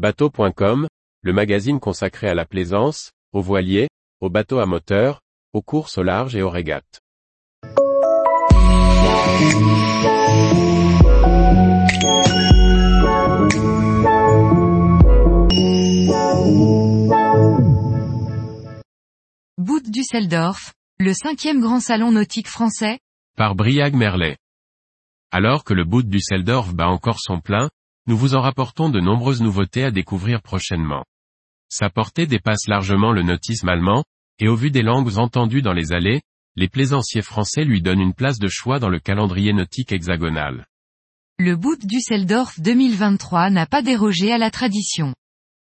Bateau.com, le magazine consacré à la plaisance, aux voiliers, aux bateaux à moteur, aux courses au large et aux régates. Bout Düsseldorf, le cinquième grand salon nautique français, Par Briag Merlet. Alors que le bout Düsseldorf bat encore son plein, nous vous en rapportons de nombreuses nouveautés à découvrir prochainement. Sa portée dépasse largement le nautisme allemand, et au vu des langues entendues dans les allées, les plaisanciers français lui donnent une place de choix dans le calendrier nautique hexagonal. le Boot Düsseldorf 2023 n'a pas dérogé à la tradition.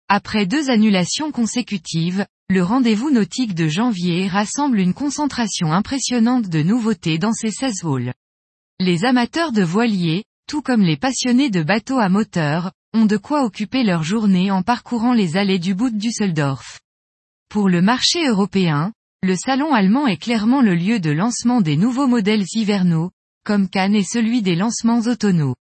Après deux annulations consécutives, le rendez-vous nautique de janvier rassemble une concentration impressionnante de nouveautés dans ses 16 halls. Les amateurs de voiliers, tout comme les passionnés de bateaux à moteur, ont de quoi occuper leur journée en parcourant les allées du Boot Düsseldorf. Pour le marché européen, le salon allemand est clairement le lieu de lancement des nouveaux modèles hivernaux, comme Cannes et celui des lancements automnaux.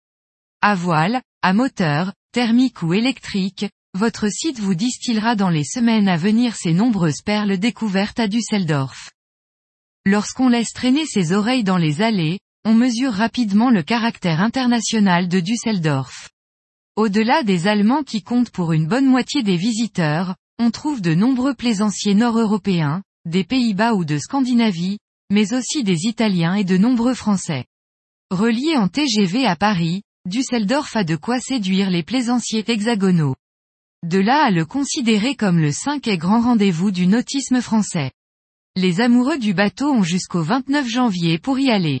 À voile, à moteur, thermique ou électrique, votre site vous distillera dans les semaines à venir ces nombreuses perles découvertes à Düsseldorf. Lorsqu'on laisse traîner ses oreilles dans les allées, on mesure rapidement le caractère international de Düsseldorf. Au-delà des Allemands qui comptent pour une bonne moitié des visiteurs, on trouve de nombreux plaisanciers nord-européens, des Pays-Bas ou de Scandinavie, mais aussi des Italiens et de nombreux Français. Relié en TGV à Paris, Düsseldorf a de quoi séduire les plaisanciers hexagonaux. De là à le considérer comme le cinquième grand rendez-vous du nautisme français. Les amoureux du bateau ont jusqu'au 29 janvier pour y aller.